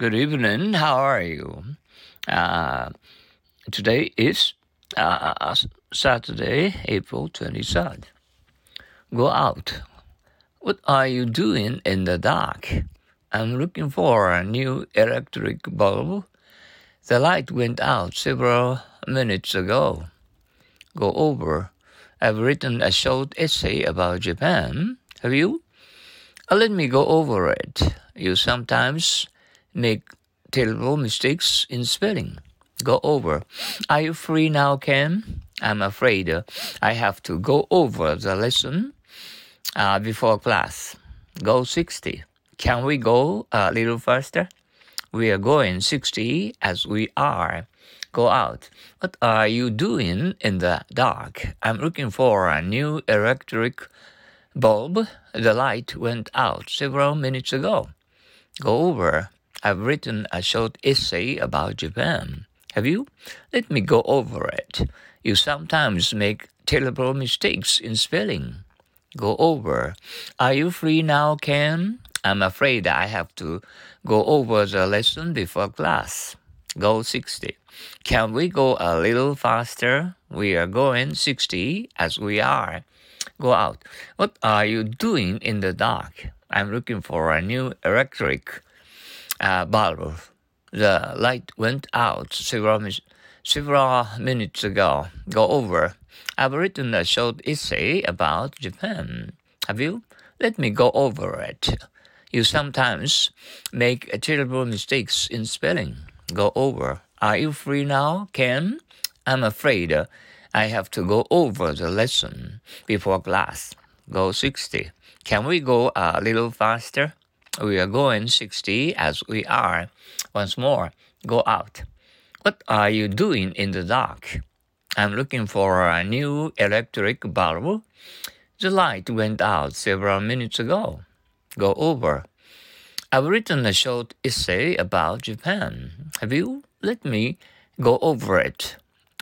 Good evening. How are you? Uh, today is uh, Saturday, April 23rd. Go out. What are you doing in the dark? I'm looking for a new electric bulb. The light went out several minutes ago. Go over. I've written a short essay about Japan. Have you? Uh, let me go over it. You sometimes make terrible mistakes in spelling. Go over. Are you free now, Ken? I'm afraid uh, I have to go over the lesson uh, before class. Go 60. Can we go a little faster? We are going 60 as we are. Go out. What are you doing in the dark? I'm looking for a new electric bulb. The light went out several minutes ago. Go over. I've written a short essay about Japan. Have you? Let me go over it. You sometimes make terrible mistakes in spelling. Go over. Are you free now, Ken? I'm afraid I have to go over the lesson before class. Go 60. Can we go a little faster? We are going 60 as we are. Go out. What are you doing in the dark? I'm looking for a new electric uh, bulb. The light went out several, several minutes ago. Go over. I've written a short essay about Japan. Have you? Let me go over it. You sometimes make terrible mistakes in spelling. Go over. Are you free now, Ken? I'm afraid I have to go over the lesson before class. Go 60. Can we go a little faster? We are going 60 as we are. Once more, go out. What are you doing in the dark? I'm looking for a new electric bulb. The light went out several minutes ago. Go over. I've written a short essay about Japan. Have you? Let me go over it.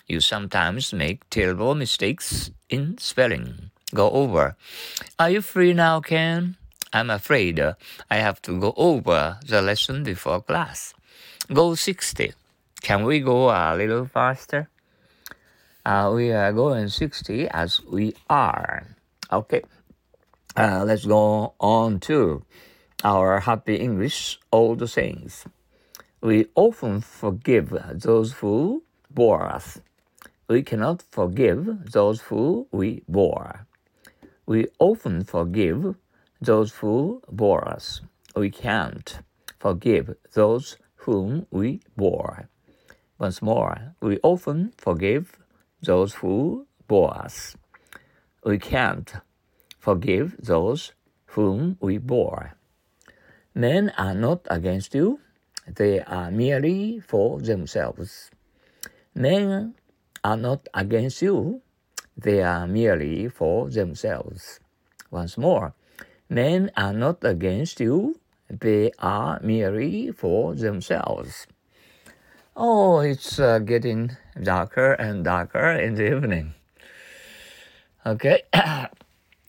You sometimes make terrible mistakes in spelling. Go over. Are you free now, Ken? I'm afraid uh, I have to go over the lesson before class. Go 60. Can we go a little faster? Uh, we are going 60 as we are. Okay. Uh, let's go on to our happy English old sayings. We often forgive those who bore us. We cannot forgive those who we bore. We often forgive those who bore us. We can't forgive those whom we bore. Once more, we often forgive those who bore us. We can't forgive those whom we bore. Men are not against you, they are merely for themselves. Men are not against you, they are merely for themselves. Once more, Men are not against you, they are merely for themselves. Oh, it's uh, getting darker and darker in the evening. Okay, uh,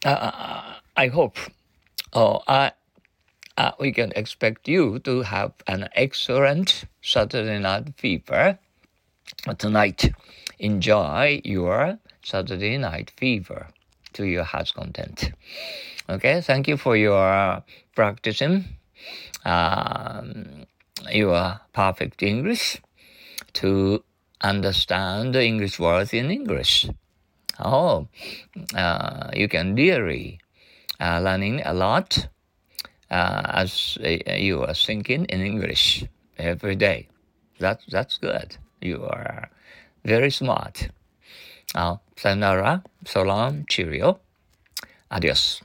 I hope oh, I, uh, we can expect you to have an excellent Saturday night fever tonight. Enjoy your Saturday night fever to your heart's content. Okay, thank you for your practicing um, your perfect English to understand the English words in English. Oh, uh, you can really uh, learning a lot uh, as uh, you are thinking in English every day. That, that's good. You are very smart. Uh, sayonara, so long, cheerio, adios.